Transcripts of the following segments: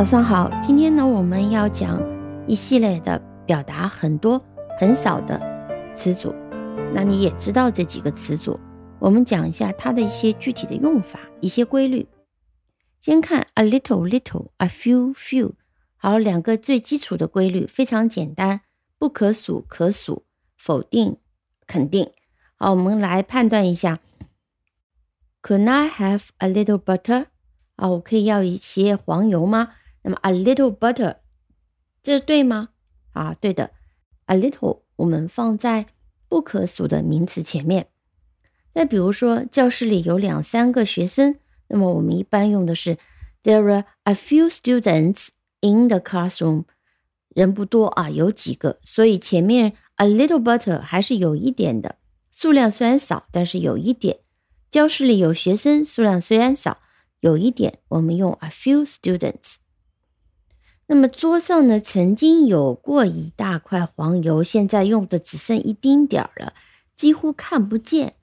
早上好，今天呢我们要讲一系列的表达很多很少的词组，那你也知道这几个词组，我们讲一下它的一些具体的用法，一些规律。先看 a little little，a few few，好，两个最基础的规律，非常简单，不可数可数，否定肯定。好，我们来判断一下，Could I have a little butter？啊，我可以要一些黄油吗？那么 a little butter，这对吗？啊，对的，a little 我们放在不可数的名词前面。再比如说，教室里有两三个学生，那么我们一般用的是 there are a few students in the classroom，人不多啊，有几个，所以前面 a little butter 还是有一点的。数量虽然少，但是有一点，教室里有学生，数量虽然少，有一点，我们用 a few students。那么桌上呢，曾经有过一大块黄油，现在用的只剩一丁点儿了，几乎看不见，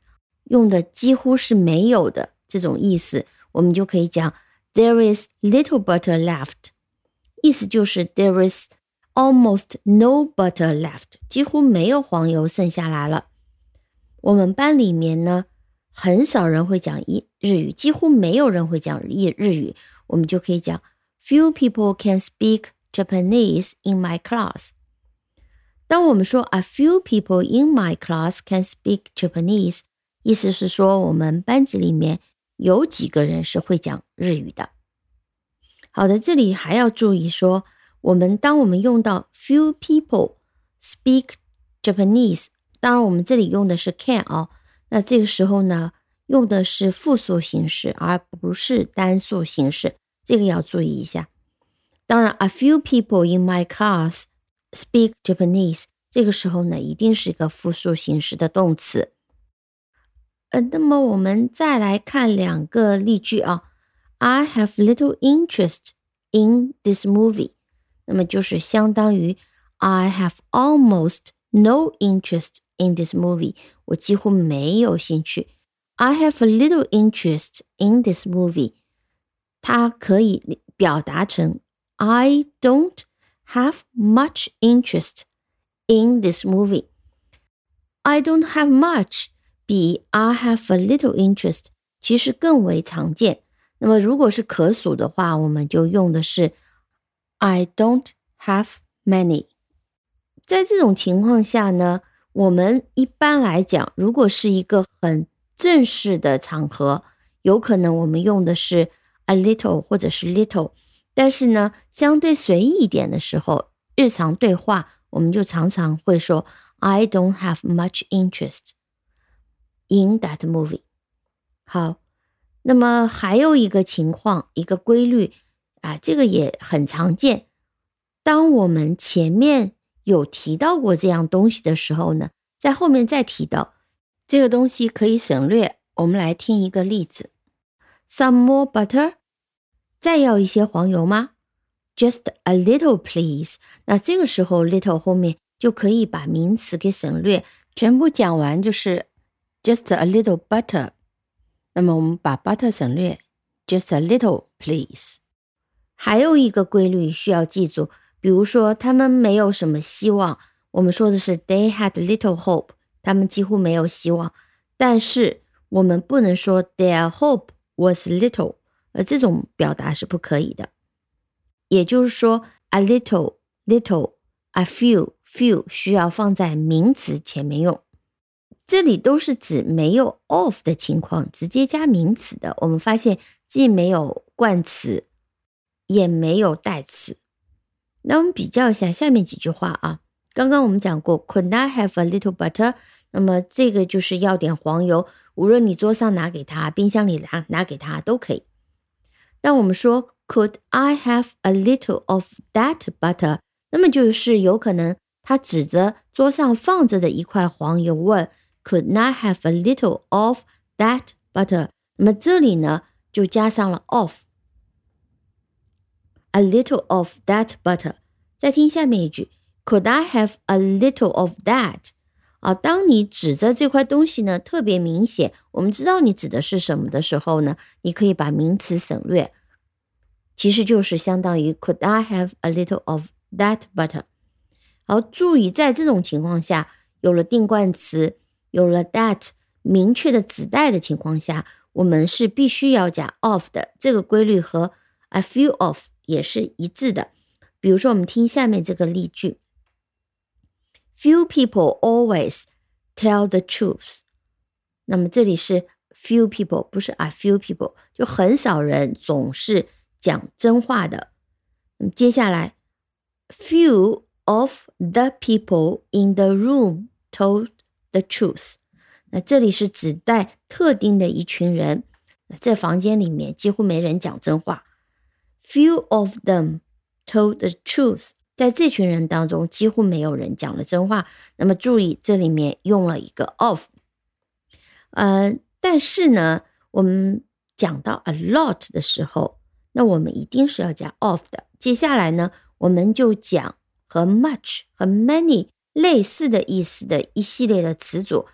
用的几乎是没有的这种意思，我们就可以讲 there is little butter left，意思就是 there is almost no butter left，几乎没有黄油剩下来了。我们班里面呢，很少人会讲日日语，几乎没有人会讲日日语。我们就可以讲，Few people can speak Japanese in my class。当我们说 A few people in my class can speak Japanese，意思是说我们班级里面有几个人是会讲日语的。好的，这里还要注意说，我们当我们用到 few people speak Japanese。当然，我们这里用的是 can 啊，那这个时候呢，用的是复数形式，而不是单数形式，这个要注意一下。当然，a few people in my class speak Japanese，这个时候呢，一定是一个复数形式的动词。呃，那么我们再来看两个例句啊，I have little interest in this movie，那么就是相当于 I have almost no interest。In this movie，我几乎没有兴趣。I have a little interest in this movie。它可以表达成 I don't have much interest in this movie。I don't have much 比 I have a little interest 其实更为常见。那么如果是可数的话，我们就用的是 I don't have many。在这种情况下呢？我们一般来讲，如果是一个很正式的场合，有可能我们用的是 a little 或者是 little，但是呢，相对随意一点的时候，日常对话，我们就常常会说 I don't have much interest in that movie。好，那么还有一个情况，一个规律啊，这个也很常见，当我们前面。有提到过这样东西的时候呢，在后面再提到这个东西可以省略。我们来听一个例子：Some more butter？再要一些黄油吗？Just a little, please。那这个时候，little 后面就可以把名词给省略，全部讲完就是 just a little butter。那么我们把 butter 省略，just a little, please。还有一个规律需要记住。比如说，他们没有什么希望。我们说的是 they had little hope，他们几乎没有希望。但是我们不能说 their hope was little，而这种表达是不可以的。也就是说，a little little，a few few 需要放在名词前面用。这里都是指没有 of 的情况，直接加名词的。我们发现既没有冠词，也没有代词。那我们比较一下下面几句话啊。刚刚我们讲过，Could I have a little butter？那么这个就是要点黄油，无论你桌上拿给他，冰箱里拿拿给他都可以。当我们说 Could I have a little of that butter？那么就是有可能他指着桌上放着的一块黄油问 Could I have a little of that butter？那么这里呢就加上了 of。A little of that butter。再听下面一句，Could I have a little of that？啊，当你指着这块东西呢，特别明显，我们知道你指的是什么的时候呢，你可以把名词省略。其实就是相当于 Could I have a little of that butter？好，注意在这种情况下，有了定冠词，有了 that 明确的指代的情况下，我们是必须要加 of 的。这个规律和 a few of 也是一致的。比如说，我们听下面这个例句 ：Few people always tell the truth。那么这里是 few people，不是 a few people，就很少人总是讲真话的。那么接下来，few of the people in the room told the truth。那这里是指代特定的一群人，这房间里面几乎没人讲真话。Few of them told the truth， 在这群人当中几乎没有人讲了真话。那么注意，这里面用了一个 of。呃，但是呢，我们讲到 a lot 的时候，那我们一定是要加 of 的。接下来呢，我们就讲和 much 和 many 类似的意思的一系列的词组，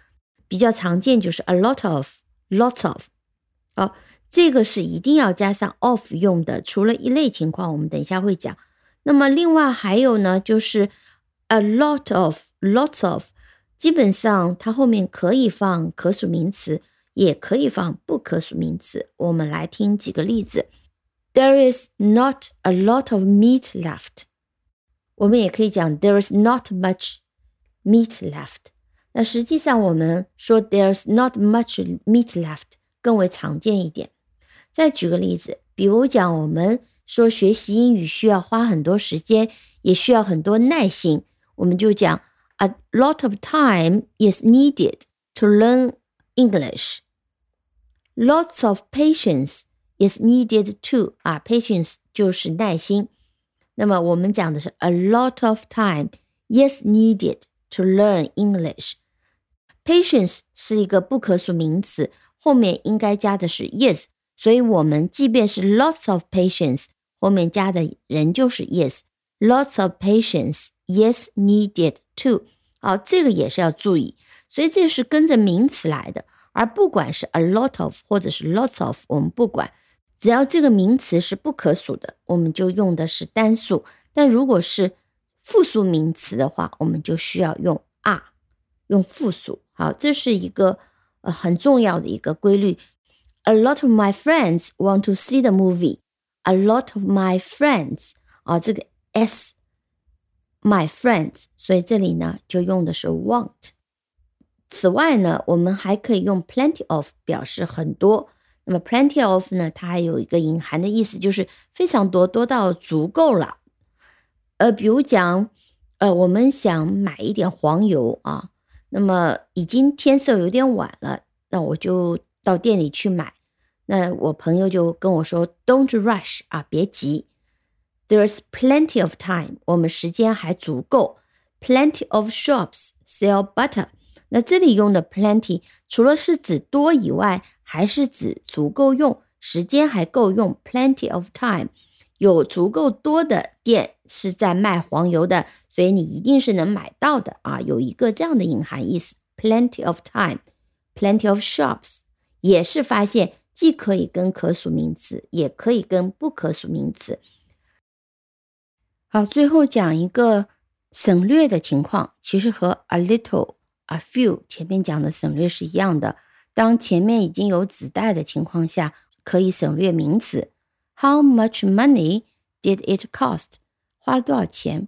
比较常见就是 a lot of，lots of。好，这个是一定要加上 of 用的。除了一类情况，我们等一下会讲。那么另外还有呢，就是 a lot of，lots of。基本上，它后面可以放可数名词，也可以放不可数名词。我们来听几个例子：There is not a lot of meat left。我们也可以讲 There is not much meat left。那实际上，我们说 There is not much meat left 更为常见一点。再举个例子，比如讲，我们说学习英语需要花很多时间，也需要很多耐心，我们就讲。A lot of time is needed to learn English. Lots of patience is needed too. 啊，patience 就是耐心。那么我们讲的是 a lot of time is needed to learn English. Patience 是一个不可数名词，后面应该加的是 is，所以我们即便是 lots of patience， 后面加的人就是 yes, lots of patience is needed too。好，这个也是要注意，所以这是跟着名词来的，而不管是 a lot of 或者是 lots of，我们不管，只要这个名词是不可数的，我们就用的是单数；但如果是复数名词的话，我们就需要用 are，用复数。好，这是一个呃很重要的一个规律。A lot of my friends want to see the movie. A lot of my friends 啊，这个 s。My friends，所以这里呢就用的是 want。此外呢，我们还可以用 plenty of 表示很多。那么 plenty of 呢，它还有一个隐含的意思，就是非常多，多到足够了。呃，比如讲，呃，我们想买一点黄油啊，那么已经天色有点晚了，那我就到店里去买。那我朋友就跟我说，Don't rush 啊，别急。There's plenty of time，我们时间还足够。Plenty of shops sell butter。那这里用的 plenty 除了是指多以外，还是指足够用，时间还够用。Plenty of time，有足够多的店是在卖黄油的，所以你一定是能买到的啊，有一个这样的隐含意思。Plenty of time，plenty of shops，也是发现既可以跟可数名词，也可以跟不可数名词。好，最后讲一个省略的情况，其实和 a little、a few 前面讲的省略是一样的。当前面已经有子代的情况下，可以省略名词。How much money did it cost？花了多少钱？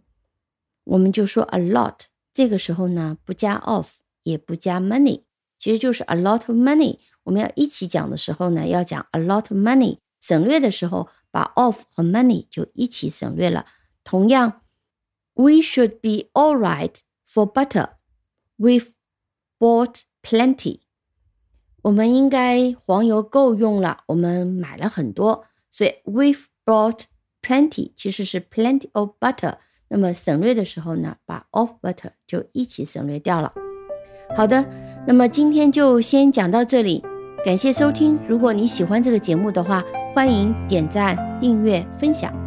我们就说 a lot。这个时候呢，不加 of，也不加 money，其实就是 a lot of money。我们要一起讲的时候呢，要讲 a lot of money。省略的时候，把 of 和 money 就一起省略了。同样，We should be all right for butter. We've bought plenty. 我们应该黄油够用了，我们买了很多，所以 we've bought plenty 其实是 plenty of butter。那么省略的时候呢，把 of butter 就一起省略掉了。 好的，那么今天就先讲到这里，感谢收听。如果你喜欢这个节目的话，欢迎点赞、订阅、分享。